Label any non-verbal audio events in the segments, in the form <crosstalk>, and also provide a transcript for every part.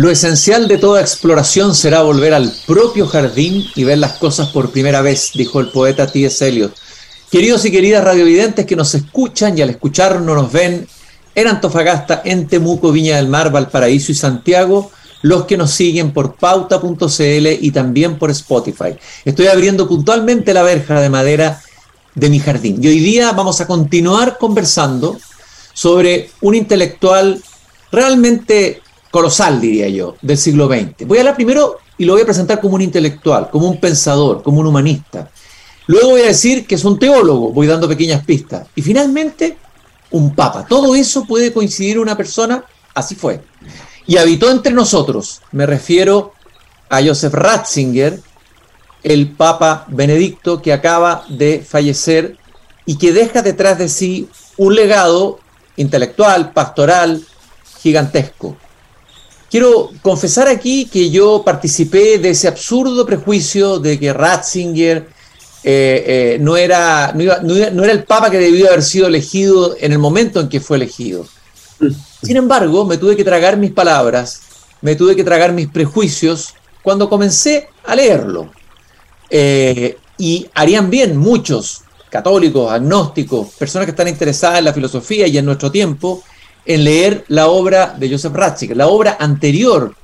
Lo esencial de toda exploración será volver al propio jardín y ver las cosas por primera vez, dijo el poeta T.S. Eliot. Queridos y queridas radiovidentes que nos escuchan y al escucharnos nos ven en Antofagasta, en Temuco, Viña del Mar, Valparaíso y Santiago, los que nos siguen por pauta.cl y también por Spotify. Estoy abriendo puntualmente la verja de madera de mi jardín. Y hoy día vamos a continuar conversando sobre un intelectual realmente colosal, diría yo, del siglo XX. Voy a hablar primero y lo voy a presentar como un intelectual, como un pensador, como un humanista. Luego voy a decir que es un teólogo, voy dando pequeñas pistas. Y finalmente, un papa. Todo eso puede coincidir una persona, así fue. Y habitó entre nosotros, me refiero a Joseph Ratzinger, el Papa Benedicto que acaba de fallecer y que deja detrás de sí un legado intelectual, pastoral, gigantesco. Quiero confesar aquí que yo participé de ese absurdo prejuicio de que Ratzinger eh, eh, no, era, no, era el papa que debió haber sido elegido en el momento en que fue elegido. Sin embargo, me tuve que tragar mis palabras, me tuve que tragar mis prejuicios cuando comencé a leerlo. Eh, y harían bien muchos católicos, agnósticos, personas que están interesadas en la filosofía y en nuestro tiempo, en leer la obra de Joseph Ratzinger, la obra anterior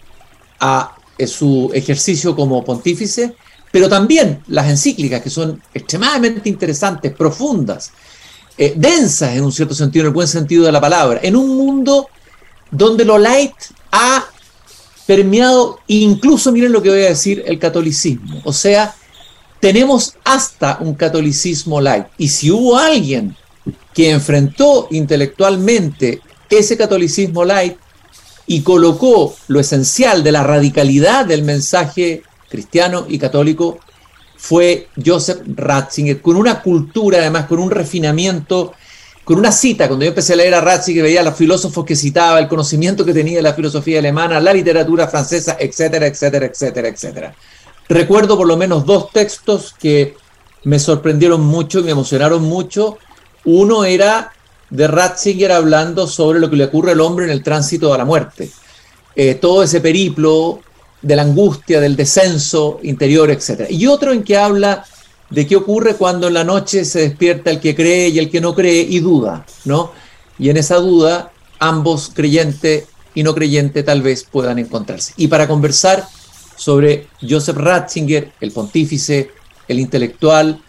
a eh, su ejercicio como pontífice, pero también las encíclicas, que son extremadamente interesantes, profundas, eh, densas en un cierto sentido, en el buen sentido de la palabra, en un mundo donde lo light ha permeado, incluso miren lo que voy a decir, el catolicismo. O sea, tenemos hasta un catolicismo light. Y si hubo alguien que enfrentó intelectualmente ese catolicismo light y colocó lo esencial de la radicalidad del mensaje cristiano y católico, fue Joseph Ratzinger, con una cultura, además, con un refinamiento, con una cita. Cuando yo empecé a leer a Ratzinger, veía a los filósofos que citaba, el conocimiento que tenía de la filosofía alemana, la literatura francesa, etcétera, etcétera, etcétera, etcétera. Recuerdo por lo menos dos textos que me sorprendieron mucho me emocionaron mucho. Uno era de Ratzinger hablando sobre lo que le ocurre al hombre en el tránsito a la muerte. Eh, todo ese periplo de la angustia, del descenso interior, etc. Y otro en que habla de qué ocurre cuando en la noche se despierta el que cree y el que no cree y duda, ¿no? Y en esa duda, ambos creyente y no creyente tal vez puedan encontrarse. Y para conversar sobre Joseph Ratzinger, el pontífice, el intelectual.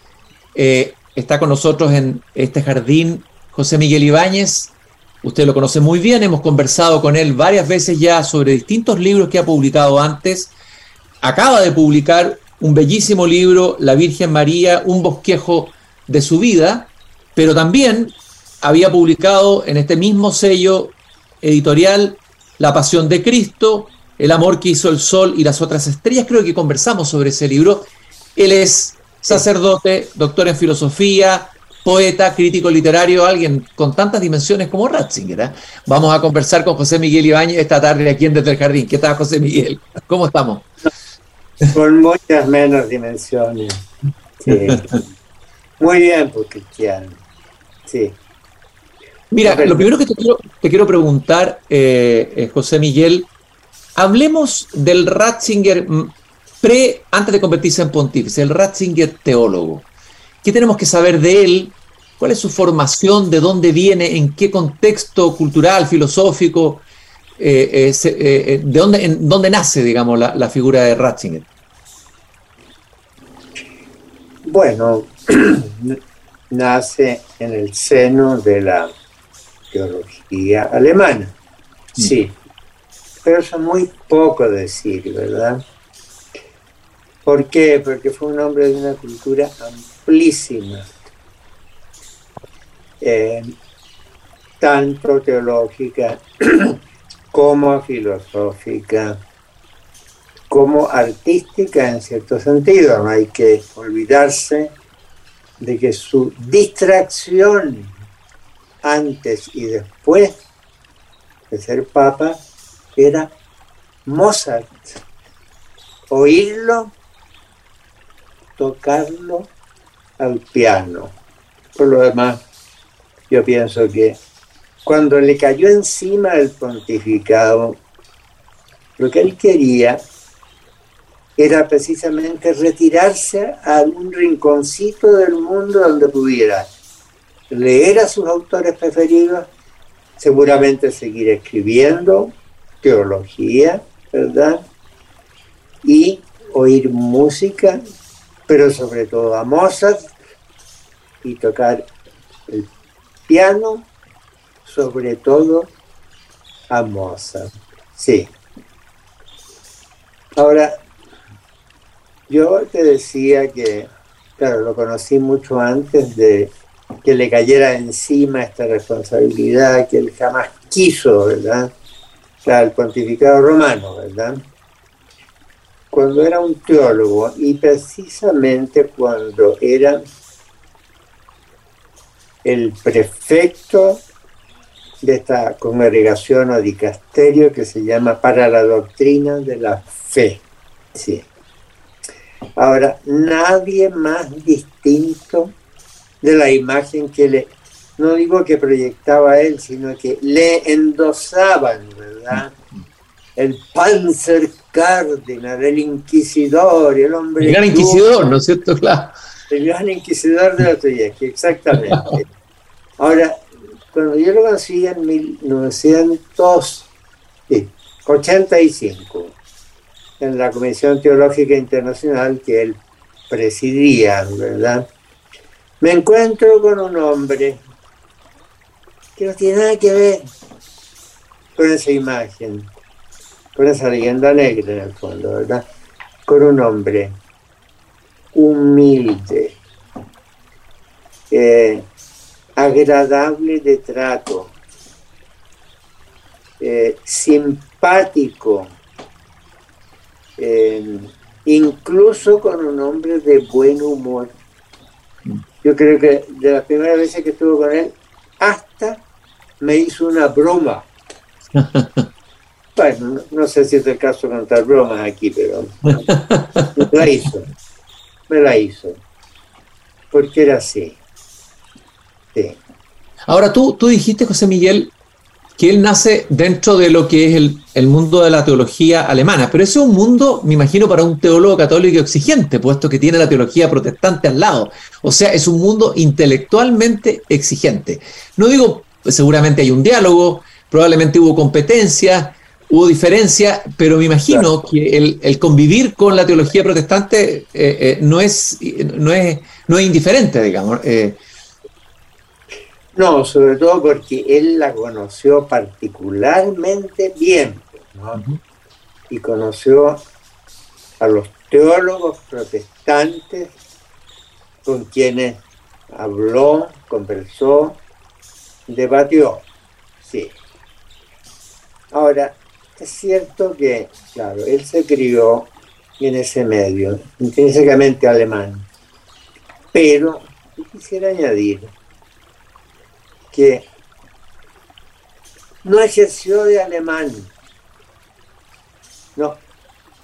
Eh, está con nosotros en este jardín José Miguel Ibáñez. Usted lo conoce muy bien, hemos conversado con él varias veces ya sobre distintos libros que ha publicado antes. Acaba de publicar un bellísimo libro, La Virgen María, un bosquejo de su vida, pero también había publicado en este mismo sello editorial La Pasión de Cristo, el amor que hizo el sol y las otras estrellas. Creo que conversamos sobre ese libro. Él es sacerdote, doctor en filosofía, poeta, crítico literario, alguien con tantas dimensiones como Ratzinger. ¿eh? Vamos a conversar con José Miguel Ibáñez esta tarde aquí en Desde el Jardín. ¿Qué tal, José Miguel? ¿Cómo estamos? Con muchas menos dimensiones. Muy bien, porque quieran. Sí. Mira, lo primero que te quiero, preguntar, eh, eh, José Miguel, Hablemos del Ratzinger pre, antes de convertirse en pontífice, el Ratzinger teólogo. ¿Qué tenemos que saber de él? ¿Cuál es su formación? ¿De dónde viene? ¿En qué contexto cultural, filosófico? Eh, eh, eh, ¿De dónde, en, dónde nace, digamos, la, figura de Ratzinger? Bueno, <clears throat> nace en el seno de la teología alemana. Mm. Sí, pero eso es muy poco decir, ¿verdad? ¿Por qué? Porque fue un hombre de una cultura amplísima, eh, tanto teológica <clears throat> como filosófica, como artística en cierto sentido. No hay que olvidarse de que su distracción antes y después de ser papa era Mozart. Oírlo, tocarlo al piano. Por lo demás, yo pienso que cuando le cayó encima el pontificado, Lo que él quería era precisamente retirarse a un rinconcito del mundo donde pudiera leer a sus autores preferidos, seguramente seguir escribiendo teología, ¿verdad? Y oír música, pero sobre todo a Mozart y tocar el piano, sobre todo a Mozart. Sí. Ahora, yo te decía que, claro, lo conocí mucho antes de que le cayera encima esta responsabilidad que él jamás quiso, ¿verdad? O sea, el pontificado romano, ¿verdad? Cuando era un teólogo y precisamente cuando era el prefecto de esta congregación o dicasterio que se llama para la doctrina de la fe. Sí. Ahora, nadie más distinto de la imagen que le, no digo que proyectaba él, sino que le endosaban, ¿verdad? El Panzer Cardinal, el inquisidor, el hombre. El gran inquisidor, ¿no es cierto? Claro. El gran inquisidor de Dostoyevsky, exactamente. <laughs> Ahora, cuando yo lo conocí en 1985, en la Comisión Teológica Internacional que él presidía, ¿verdad? Me encuentro con un hombre que no tiene nada que ver con esa imagen, con esa leyenda negra en el fondo, ¿verdad? Con un hombre humilde, eh, agradable de trato, eh, simpático, eh, incluso con un hombre de buen humor. Yo creo que de las primeras veces que estuve con él, hasta me hizo una broma. <laughs> bueno, no, sé si es el caso de contar bromas aquí, pero <laughs> me la hizo. Me la hizo. Porque era así. Sí. Ahora tú, tú dijiste, José Miguel, que él nace dentro de lo que es el, mundo de la teología alemana, pero ese es un mundo, me imagino, para un teólogo católico exigente, puesto que tiene la teología protestante al lado. O sea, es un mundo intelectualmente exigente. No digo, seguramente hay un diálogo, probablemente hubo competencia, hubo diferencia, pero me imagino que el, convivir con la teología protestante eh, eh, no, es, no, es, no es indiferente, digamos. Eh, no, sobre todo porque él la conoció particularmente bien, Y conoció a los teólogos protestantes con quienes habló, conversó, debatió. Sí. Ahora, es cierto que, claro, él se crió en ese medio, intrínsecamente alemán, pero quisiera añadir que no ejerció de alemán, no,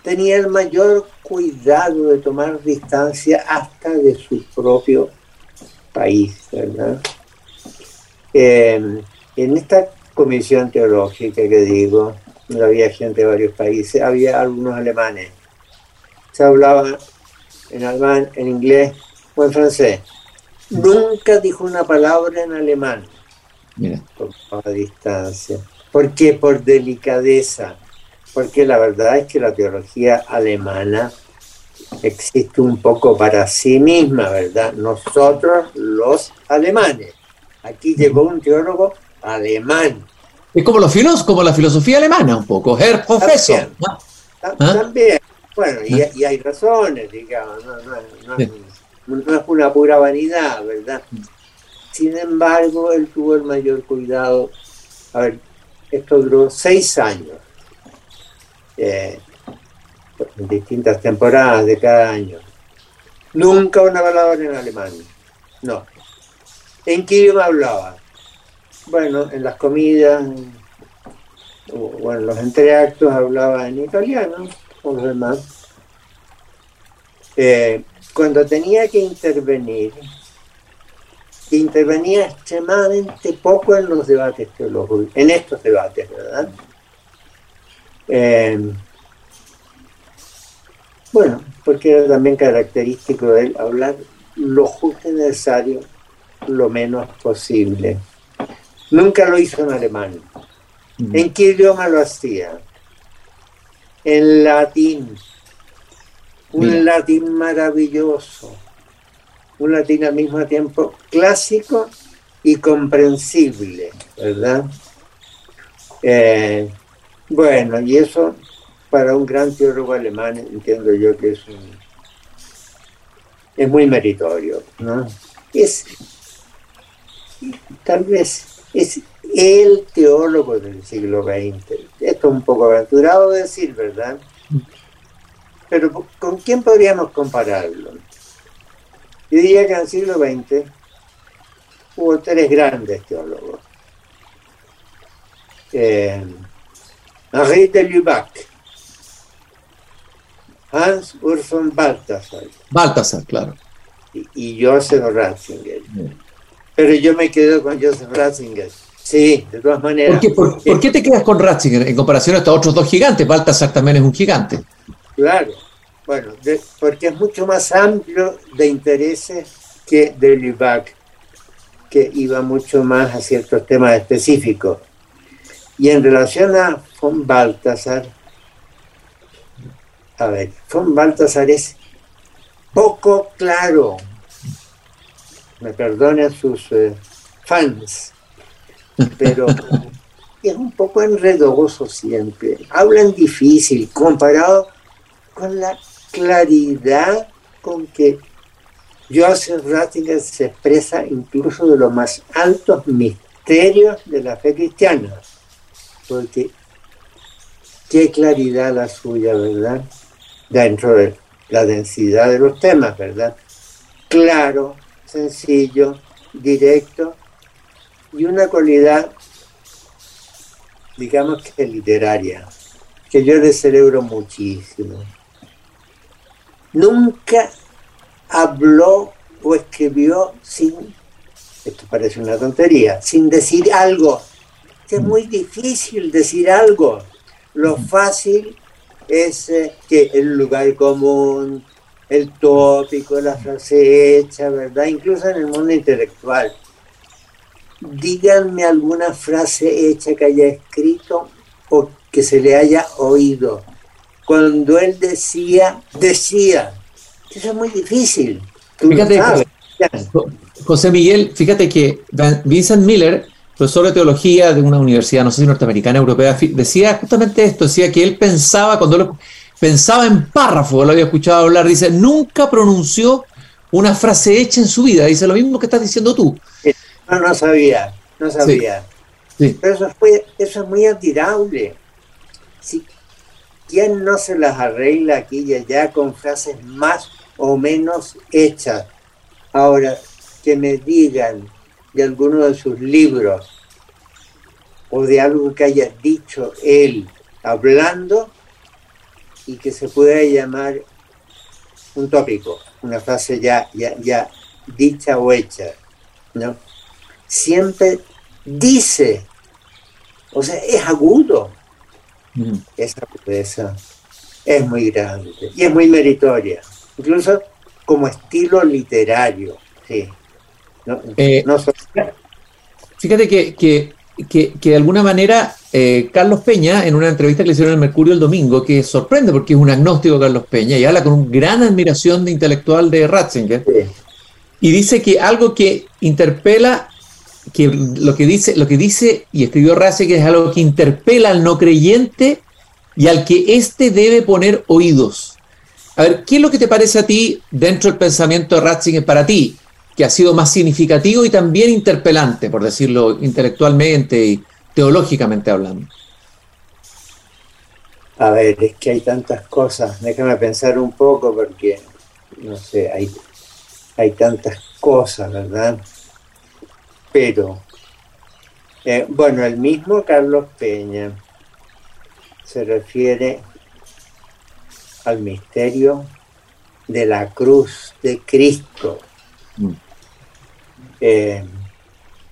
tenía el mayor cuidado de tomar distancia hasta de su propio país, ¿verdad? Eh, en esta comisión teológica que digo, había gente de varios países, había algunos alemanes. Se hablaba en alemán, en inglés o en francés. Nunca dijo una palabra en alemán. Por distancia. ¿Por qué? Por delicadeza. Porque la verdad es que la teología alemana existe un poco para sí misma, ¿verdad? Nosotros los alemanes. Aquí llegó un teólogo alemán. Es como los como la filosofía alemana, un poco, Herr Professor. También. Bueno, y, ¿Ah? hay razones, digamos, no, no, es una pura vanidad, ¿verdad? Sin embargo, él tuvo el mayor cuidado. A ver, esto duró seis años, eh, en distintas temporadas de cada año. Nunca una palabra en alemán. No. ¿En qué idioma hablaba? Bueno, en las comidas, o en los entreactos hablaba en italiano, o demás. Eh, cuando tenía que intervenir, intervenía extremadamente poco en los debates teológicos, en estos debates, ¿verdad? Eh, bueno, porque era también característico de él hablar lo justo y necesario, lo menos posible. Nunca lo hizo en alemán. ¿En qué idioma lo hacía? En latín. Un latín maravilloso. Un latín al mismo tiempo clásico y comprensible, ¿verdad? Eh, bueno, y eso para un gran teólogo alemán entiendo yo que es es muy meritorio, ¿no? Es tal vez es el teólogo del siglo XX. Esto es un poco aventurado decir, ¿verdad? Pero ¿con quién podríamos compararlo? Yo diría que en el siglo XX hubo tres grandes teólogos. Eh, Henri de Lubac, Hans Urs von Balthasar. Balthasar, claro. Y, Joseph Ratzinger. Pero yo me quedo con Joseph Ratzinger. Sí, de todas maneras. ¿Por qué, te quedas con Ratzinger en comparación a estos otros dos gigantes? Balthasar también es un gigante. Claro, bueno, porque es mucho más amplio de intereses que de Lubac, que iba mucho más a ciertos temas específicos. Y en relación a von Baltasar, a ver, von Baltasar es poco claro, me perdonen sus eh, fans, pero <laughs> es un poco enredoso siempre, hablan difícil comparado con la claridad con que Joseph Ratzinger se expresa incluso de los más altos misterios de la fe cristiana porque qué claridad la suya, ¿verdad? Dentro de la densidad de los temas, ¿verdad? Claro, sencillo, directo y una cualidad, digamos que literaria, que yo le celebro muchísimo. Nunca habló o escribió sin, esto parece una tontería, sin decir algo es muy difícil decir algo. Lo fácil es eh, que el lugar común, el tópico, la frase hecha, ¿verdad? Incluso en el mundo intelectual. Díganme alguna frase hecha que haya escrito o que se le haya oído. Cuando él decía, decía. Eso es muy difícil. Fíjate, José Miguel, fíjate que Vincent Miller profesor de teología de una universidad, no sé si norteamericana, europea, decía justamente esto, decía que él pensaba, cuando lo, pensaba en párrafo, lo había escuchado hablar, dice, nunca pronunció una frase hecha en su vida, dice lo mismo que estás diciendo tú. No, no sabía, no sabía. Pero eso, eso es muy admirable. Si, ¿Quién no se las arregla aquí y allá con frases más o menos hechas? Ahora, que me digan de alguno de sus libros o de algo que haya dicho él hablando y que se pueda llamar un tópico, una frase ya, ya, ya dicha o hecha, ¿no? Siempre dice, o sea, es agudo. Mm. Esa agudeza es muy grande y es muy meritoria, incluso como estilo literario, sí. Eh, fíjate que, de alguna manera eh, Carlos Peña, en una entrevista que le hicieron en el Mercurio el domingo, que sorprende porque es un agnóstico Carlos Peña y habla con gran admiración de intelectual de Ratzinger, y dice que algo que interpela, que lo que dice, lo que dice y escribió Ratzinger es algo que interpela al no creyente y al que éste debe poner oídos. A ver, ¿qué es lo que te parece a ti dentro del pensamiento de Ratzinger para ti? que ha sido más significativo y también interpelante, por decirlo intelectualmente y teológicamente hablando? A ver, es que hay tantas cosas, déjame pensar un poco porque, no sé, hay, hay tantas cosas, ¿verdad? Pero, eh, bueno, el mismo Carlos Peña se refiere al misterio de la cruz de Cristo. Mm. Eh,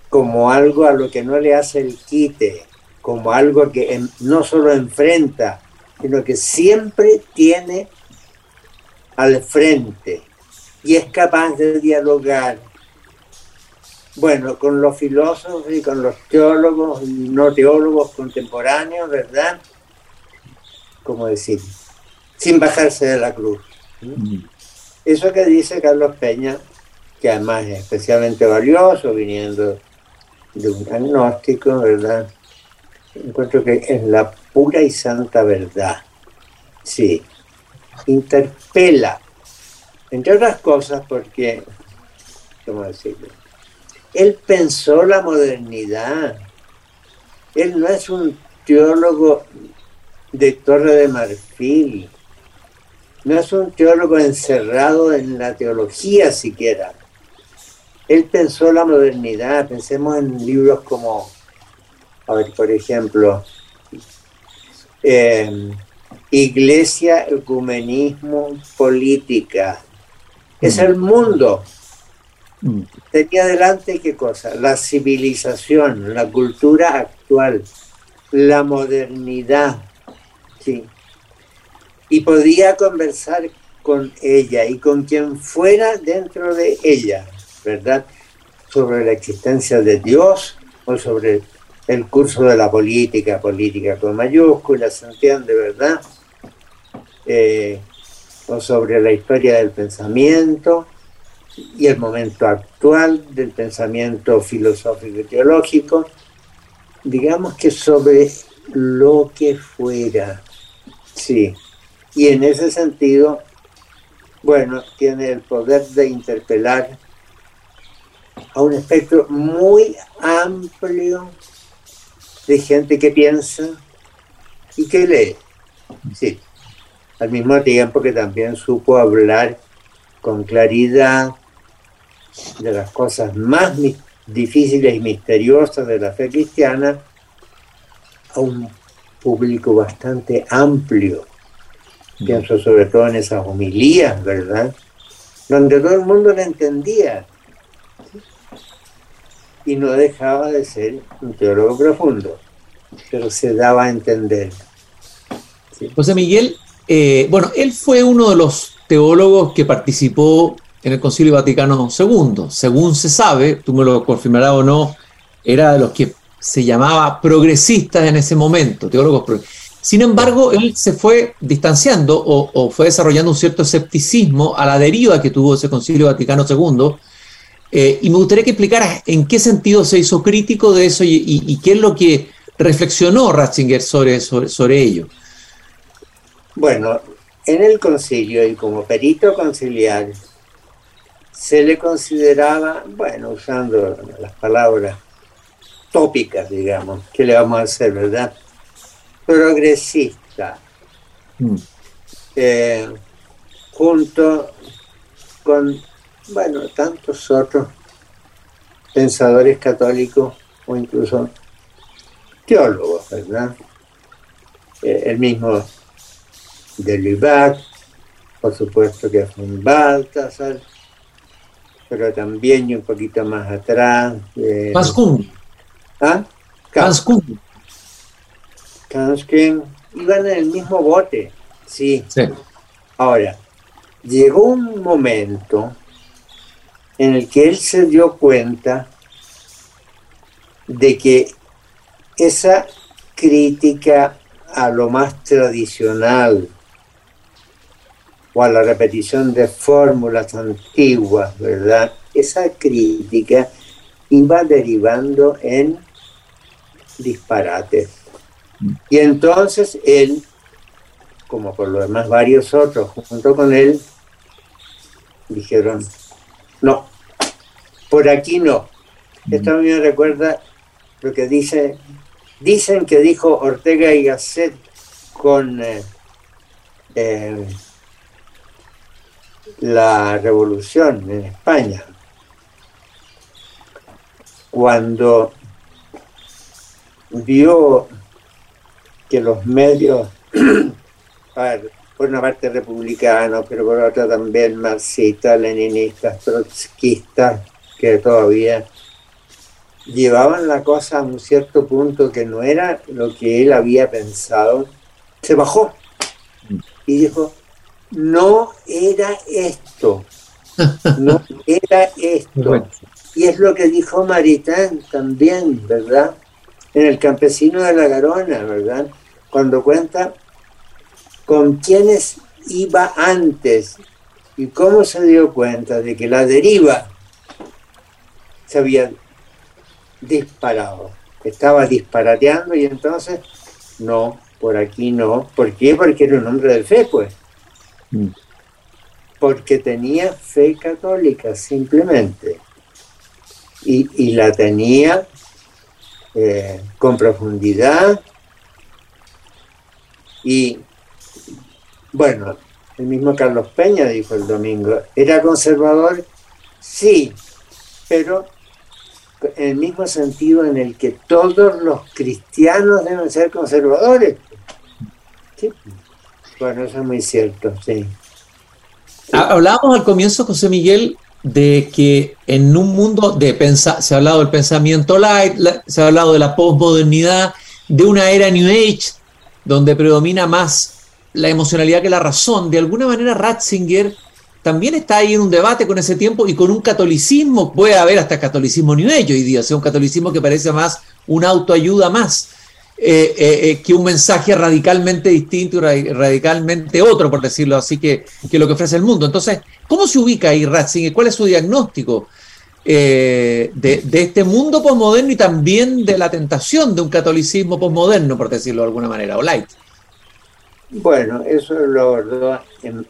como algo a lo que no le hace el quite, como algo que no solo enfrenta, sino que siempre tiene al frente y es capaz de dialogar, bueno, con los filósofos y con los teólogos y no teólogos contemporáneos, ¿verdad? Como decir, sin bajarse de la cruz. Eso que dice Carlos Peña, que además es especialmente valioso viniendo de un agnóstico, ¿verdad? Encuentro que es la pura y santa verdad. Sí, interpela, entre otras cosas porque, ¿cómo decirlo? Él pensó la modernidad. Él no es un teólogo de Torre de Marfil. No es un teólogo encerrado en la teología siquiera. Él pensó la modernidad. Pensemos en libros como, a ver, por ejemplo, eh, Iglesia, Ecumenismo, Política. Es el mundo. Tenía delante qué cosa? La civilización, la cultura actual, la modernidad. Sí. Y podía conversar con ella y con quien fuera dentro de ella, ¿verdad? Sobre la existencia de Dios o sobre el curso de la política, política con mayúsculas, ¿se entiende, verdad? Eh, o sobre la historia del pensamiento y el momento actual del pensamiento filosófico y teológico, digamos que sobre lo que fuera, sí. Y en ese sentido, bueno, tiene el poder de interpelar a un espectro muy amplio de gente que piensa y que lee. Sí al mismo tiempo que también supo hablar con claridad de las cosas más difíciles y misteriosas de la fe cristiana a un público bastante amplio. Pienso sobre todo en esas homilías, ¿verdad? Donde todo el mundo la entendía. Y no dejaba de ser un teólogo profundo, pero se daba a entender. José Miguel, eh, bueno, él fue uno de los teólogos que participó en el Concilio Vaticano II. Según se sabe, tú me lo confirmarás o no, era de los que se llamaba progresistas en ese momento, teólogos Sin embargo, él se fue distanciando o, fue desarrollando un cierto escepticismo a la deriva que tuvo ese Concilio Vaticano II. Eh, y me gustaría que explicaras en qué sentido se hizo crítico de eso y, qué es lo que reflexionó Ratzinger sobre, sobre ello. Bueno, en el concilio y como perito conciliar se le consideraba, bueno, usando las palabras tópicas, digamos, ¿qué le vamos a hacer, verdad? Progresista, mm. eh, junto con, bueno, tantos otros pensadores católicos o incluso teólogos, ¿verdad? Eh, el mismo de Lubac, por supuesto que fue un Baltasar, pero también y un poquito más atrás. Eh, ¿Ah? Pascún. Iban en el mismo bote, sí. sí. Ahora, llegó un momento en el que él se dio cuenta de que esa crítica a lo más tradicional o a la repetición de fórmulas antiguas, ¿verdad? Esa crítica iba derivando en disparates. Y entonces él, como por lo demás varios otros junto con él, dijeron, no, por aquí no. Esto a mí me recuerda lo que dice, dicen que dijo Ortega y Gasset con eh, eh, la revolución en España, cuando vio que los medios, <clears throat> por una parte republicanos, pero por otra también marxistas, leninistas, trotskistas, que todavía llevaban la cosa a un cierto punto que no era lo que él había pensado, se bajó. Y dijo, no era esto, <laughs> no era esto. Y es lo que dijo Maritán también, ¿verdad? En el campesino de la Garona, ¿verdad? Cuando cuenta con quiénes iba antes y cómo se dio cuenta de que la deriva se había disparado, estaba disparateando y entonces, no, por aquí no. ¿Por qué? Porque era un hombre de fe, pues. Mm. Porque tenía fe católica, simplemente. Y, la tenía eh, con profundidad. Y bueno, el mismo Carlos Peña dijo el domingo, ¿era conservador? Sí, pero en el mismo sentido en el que todos los cristianos deben ser conservadores. Bueno, eso es muy cierto, sí. Hablábamos al comienzo, José Miguel, de que en un mundo de pensar, se ha hablado del pensamiento light, se ha hablado de la posmodernidad, de una era New Age, donde predomina más la emocionalidad que la razón. De alguna manera, Ratzinger también está ahí en un debate con ese tiempo y con un catolicismo, puede haber hasta catolicismo New Age hoy día, o sea, un catolicismo que parece más una autoayuda más. Eh, eh, eh, que un mensaje radicalmente distinto y radicalmente otro, por decirlo así, que, que, lo que ofrece el mundo. Entonces, ¿cómo se ubica ahí Ratzinger? ¿Cuál es su diagnóstico de, de, este mundo posmoderno y también de la tentación de un catolicismo posmoderno, por decirlo de alguna manera, o? Bueno, eso lo abordó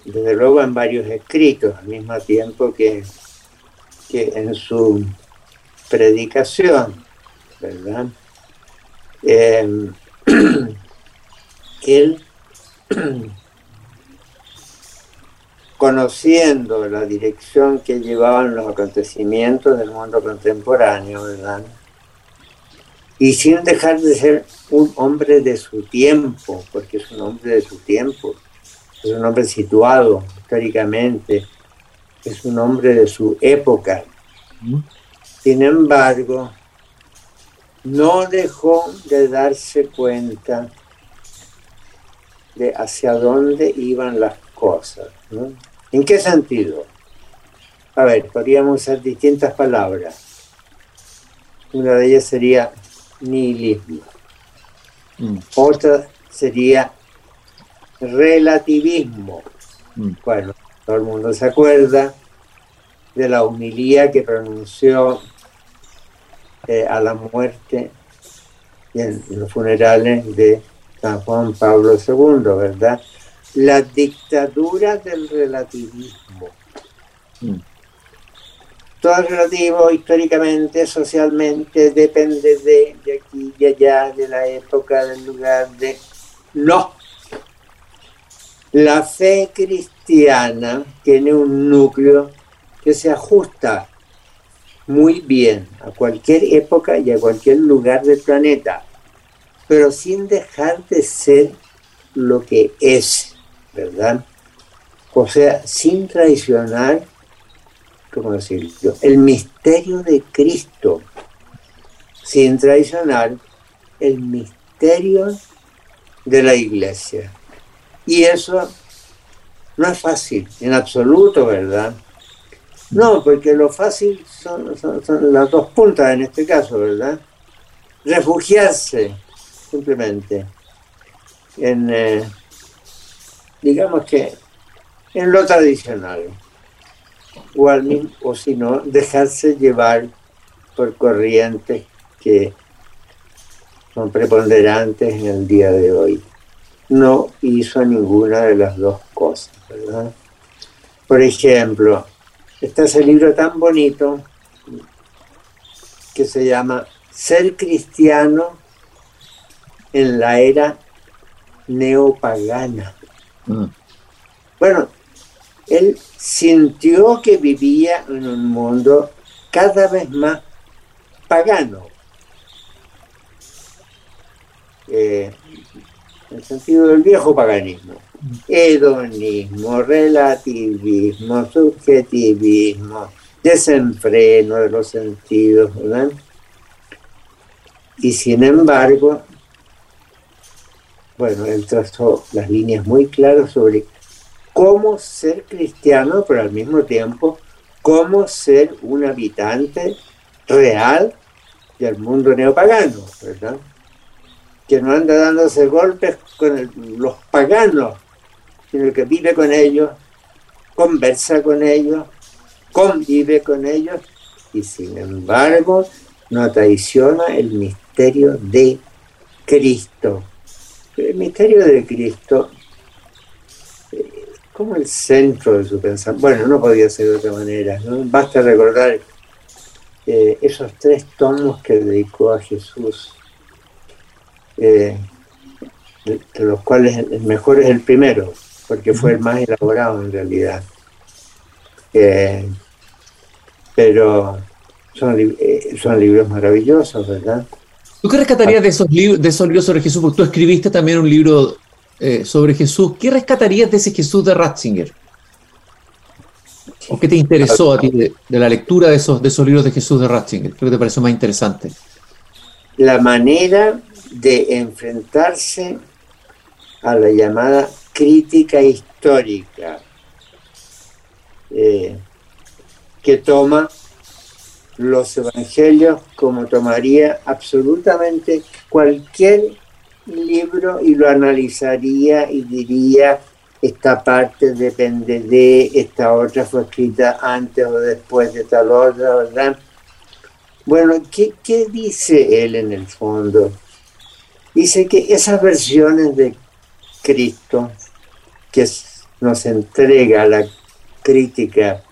desde luego en varios escritos, al mismo tiempo que, que en su predicación, ¿verdad? Em, <clears throat> él, <clears throat> conociendo la dirección que llevaban los acontecimientos del mundo contemporáneo, ¿verdad? Y sin dejar de ser un hombre de su tiempo, porque es un hombre de su tiempo, es un hombre situado históricamente, es un hombre de su época. Sin embargo, no dejó de darse cuenta de hacia dónde iban las cosas. ¿En qué sentido? A ver, podríamos usar distintas palabras. Una de ellas sería nihilismo. Mm. Otra sería relativismo. Mm. Bueno, todo el mundo se acuerda de la humilía que pronunció eh, a la muerte en, los funerales de San Juan Pablo II, ¿verdad? La dictadura del relativismo. Mm. Todo es relativo históricamente, socialmente, depende de, de aquí y allá, de la época, del lugar, de... No. La fe cristiana tiene un núcleo que se ajusta muy bien a cualquier época y a cualquier lugar del planeta, pero sin dejar de ser lo que es, ¿verdad? O sea, sin traicionar, ¿cómo decirlo? El misterio de Cristo, sin traicionar el misterio de la iglesia. Y eso no es fácil, en absoluto, ¿verdad? No, porque lo fácil son, las dos puntas en este caso, ¿verdad? Refugiarse, simplemente, en, eh, digamos que, en lo tradicional. O, o si no, dejarse llevar por corrientes que son preponderantes en el día de hoy. No hizo ninguna de las dos cosas, ¿verdad? Por ejemplo, está ese libro tan bonito que se llama Ser cristiano en la era neopagana. Mm. Bueno, él sintió que vivía en un mundo cada vez más pagano. Eh, en el sentido del viejo paganismo hedonismo, relativismo, subjetivismo, desenfreno de los sentidos, ¿verdad? y sin embargo, bueno, él trazó las líneas muy claras sobre cómo ser cristiano, pero al mismo tiempo cómo ser un habitante real del mundo neopagano, ¿verdad? Que no anda dándose golpes con los paganos, sino que vive con ellos, conversa con ellos, convive con ellos y sin embargo no traiciona el misterio de Cristo. El misterio de Cristo como el centro de su pensamiento. Bueno, no podía ser de otra manera. Basta recordar eh, esos tres tomos que dedicó a Jesús, eh, de, los cuales el mejor es el primero, porque fue el más elaborado en realidad. Eh, pero son, son libros maravillosos, ¿verdad? ¿Tú qué rescatarías de esos, libros, de esos libros sobre Jesús? Porque tú escribiste también un libro eh, sobre Jesús, ¿qué rescatarías de ese Jesús de Ratzinger? ¿O qué te interesó a ti de, la lectura de esos, de esos libros de Jesús de Ratzinger? ¿Qué te pareció más interesante? La manera de enfrentarse a la llamada crítica histórica eh, que toma los evangelios como tomaría absolutamente cualquier libro y lo analizaría y diría esta parte depende de, esta otra fue escrita antes o después de tal otra, ¿verdad? Bueno, ¿qué, qué dice él en el fondo? Dice que esas versiones de Cristo que nos entrega la crítica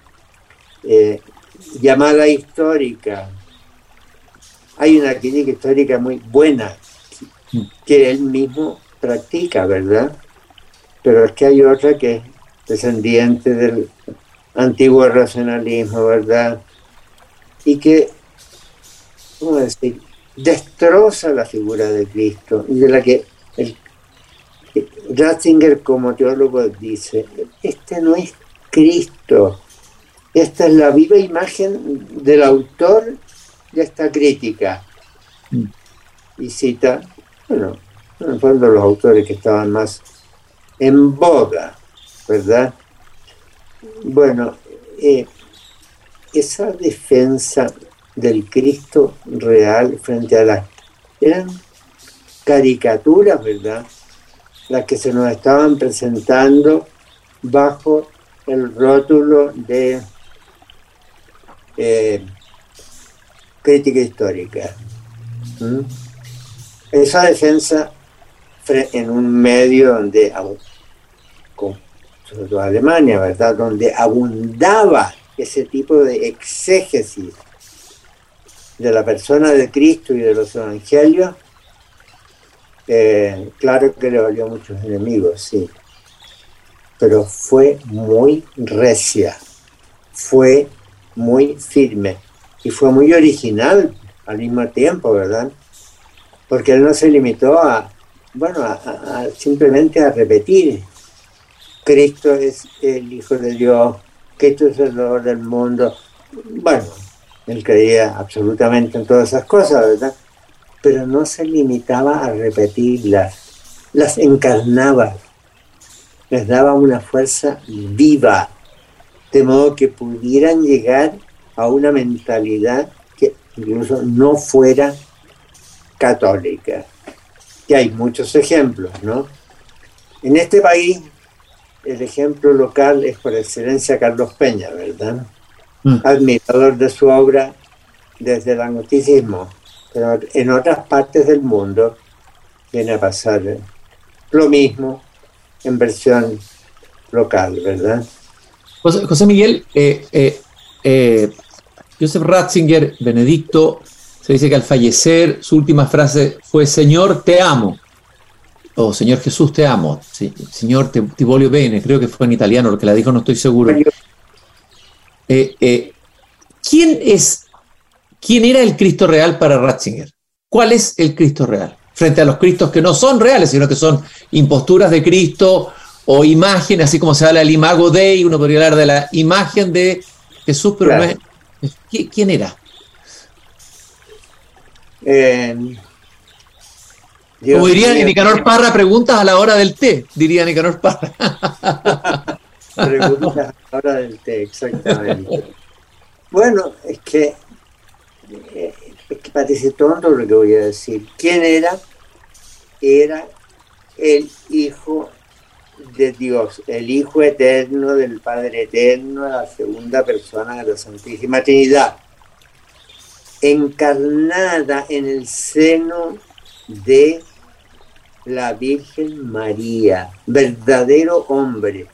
eh, llamada histórica, hay una crítica histórica muy buena que él mismo practica, ¿verdad? Pero es que hay otra que es descendiente del antiguo racionalismo, ¿verdad? Y que, ¿cómo decir?, destroza la figura de Cristo y de la que Ratzinger como teólogo dice, este no es Cristo, esta es la viva imagen del autor de esta crítica. Mm. Y cita bueno, fueron los autores que estaban más en boga, ¿verdad? Bueno, eh, esa defensa del Cristo real frente a las... eran caricaturas, ¿verdad? Las que se nos estaban presentando bajo el rótulo de eh, crítica histórica esa defensa en un medio donde, sobre todo Alemania, ¿verdad?, donde abundaba ese tipo de exégesis de la persona de Cristo y de los evangelios, eh, claro que le valió muchos enemigos, sí, pero fue muy recia, fue muy firme y fue muy original al mismo tiempo, ¿verdad? porque él no se limitó a, bueno, a, simplemente a repetir, Cristo es el Hijo de Dios, Cristo es el Salvador del mundo. Bueno, él creía absolutamente en todas esas cosas, ¿verdad? Pero no se limitaba a repetirlas, las encarnaba, les daba una fuerza viva, de modo que pudieran llegar a una mentalidad que incluso no fuera católica, que hay muchos ejemplos, ¿no? En este país, el ejemplo local es por excelencia Carlos Peña, ¿verdad? Mm. Admirador de su obra desde el agnosticismo, pero en otras partes del mundo viene a pasar lo mismo en versión local, ¿verdad? José, Miguel, eh, eh, eh, Joseph Ratzinger, Benedicto, se dice que al fallecer su última frase fue Señor, te amo. O Señor Jesús, te amo. Sí, señor Tibolio Bene, creo que fue en italiano lo que la dijo, no estoy seguro. Eh, ¿Quién es, quién era el Cristo real para Ratzinger? ¿Cuál es el Cristo real? Frente a los Cristos que no son reales, sino que son imposturas de Cristo o imagen, así como se habla del imago Dei, uno podría hablar de la imagen de Jesús, pero no es. ¿Quién era? Eh, Como diría Nicanor Parra, preguntas a la hora del té, diría Nicanor Parra. <laughs> preguntas a la hora del té, exactamente. bueno, es que, eh, es que parece tonto lo que voy a decir. ¿Quién era? Era el Hijo de Dios, el Hijo eterno del Padre eterno, la segunda persona de la Santísima Trinidad, encarnada en el seno de la Virgen María, verdadero hombre.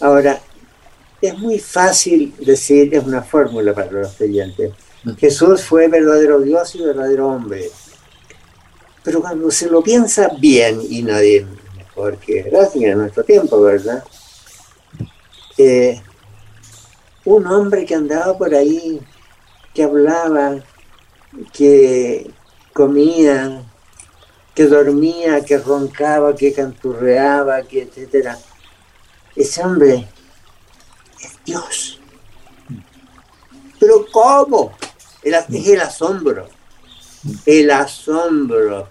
Ahora, es muy fácil decir, es una fórmula para los creyentes. Mm. Jesús fue verdadero Dios y verdadero hombre. Pero cuando se lo piensa bien, y nadie mejor que Ratzinger en nuestro tiempo, ¿verdad? Eh, un hombre que andaba por ahí, que hablaba, que comía, que dormía, que roncaba, que canturreaba, que etcétera. Ese hombre es Dios. Pero ¿cómo? Es el asombro. El asombro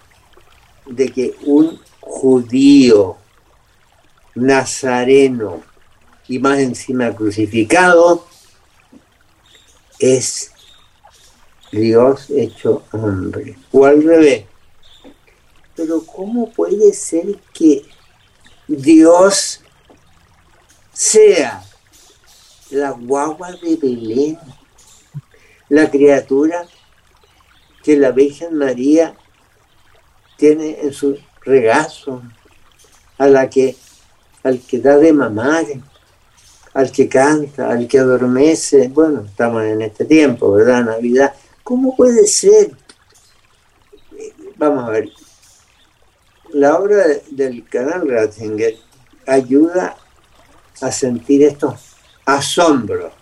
de que un judío nazareno y más encima crucificado es Dios hecho hombre. O al revés. Pero ¿cómo puede ser que Dios sea la guagua de Belén, la criatura que la Virgen María tiene en su regazo, a la que, al que da de mamar, al que canta, al que adormece. Bueno, estamos en este tiempo, ¿verdad? Navidad. ¿Cómo puede ser? Vamos a ver. La obra del canal Ratzinger ayuda a sentir estos asombros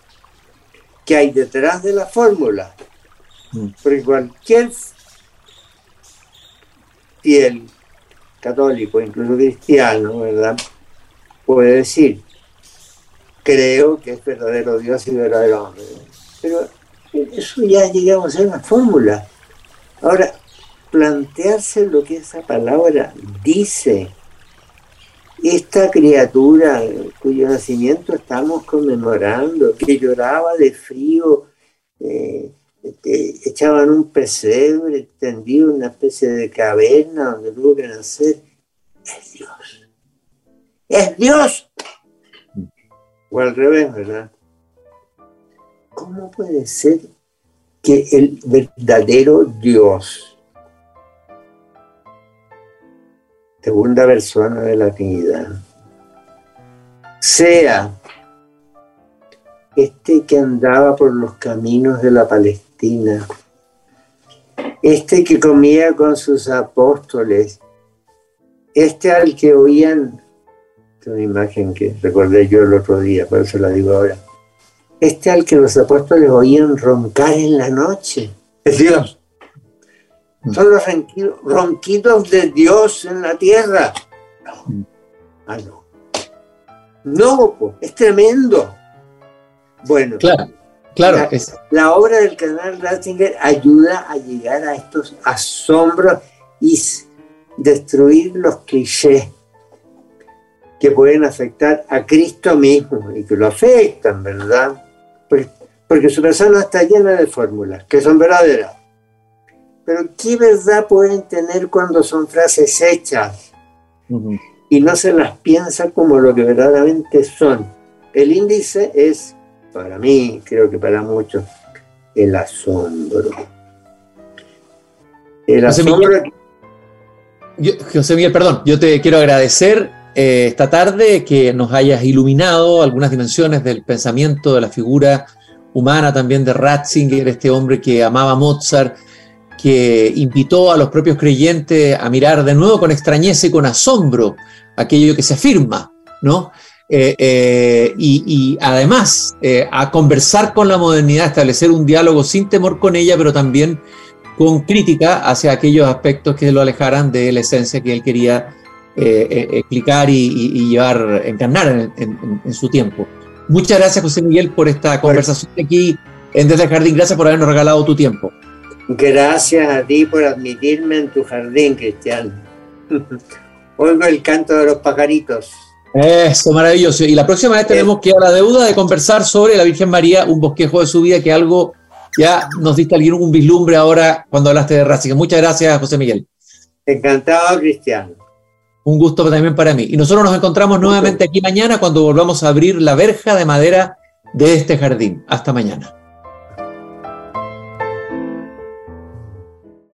que hay detrás de la fórmula. Mm. Porque cualquier fiel católico, incluso cristiano, ¿verdad? Puede decir, creo que es verdadero Dios y verdadero hombre. Pero eso ya llegamos a una fórmula. Ahora, plantearse lo que esa palabra dice. Esta criatura cuyo nacimiento estamos conmemorando, que lloraba de frío, eh, echaban un pesebre tendido en una especie de caverna donde tuvo que nacer. Es Dios. Es Dios. O al revés, ¿verdad? ¿Cómo puede ser que el verdadero Dios, segunda persona de la Trinidad, sea este que andaba por los caminos de la Palestina? este que comía con sus apóstoles, este al que oían, es una imagen que recordé yo el otro día, por eso la digo ahora, este al que los apóstoles oían roncar en la noche, es Dios. Son los ronquidos de Dios en la tierra. No, ah, no. No, es tremendo. Bueno, claro. Claro. La, la obra del canal Ratzinger ayuda a llegar a estos asombros y destruir los clichés que pueden afectar a Cristo mismo y que lo afectan, ¿verdad? Porque, porque su persona está llena de fórmulas que son verdaderas. Pero ¿qué verdad pueden tener cuando son frases hechas y no se las piensa como lo que verdaderamente son? El índice es para mí, creo que para muchos, el asombro. El José asombro. Miguel, José Miguel, perdón, yo te quiero agradecer eh, esta tarde que nos hayas iluminado algunas dimensiones del pensamiento, de la figura humana también de Ratzinger, este hombre que amaba Mozart, que invitó a los propios creyentes a mirar de nuevo con extrañeza y con asombro aquello que se afirma, ¿no? Eh, eh, y, además eh, a conversar con la modernidad, establecer un diálogo sin temor con ella, pero también con crítica hacia aquellos aspectos que lo alejaran de la esencia que él quería explicar y, llevar, encarnar en, su tiempo. Muchas gracias, José Miguel, por esta conversación aquí en Desde el Jardín. Gracias por habernos regalado tu tiempo. Gracias a ti por admitirme en tu jardín, Cristian. <laughs> Oigo el canto de los pajaritos. Eso, maravilloso. Y la próxima vez tenemos que a la deuda de conversar sobre la Virgen María, un bosquejo de su vida, que algo ya nos diste un vislumbre ahora cuando hablaste de Racing. Muchas gracias, José Miguel. Encantado, Cristian. Un gusto también para mí. Y nosotros nos encontramos nuevamente aquí mañana cuando volvamos a abrir la verja de madera de este jardín. Hasta mañana.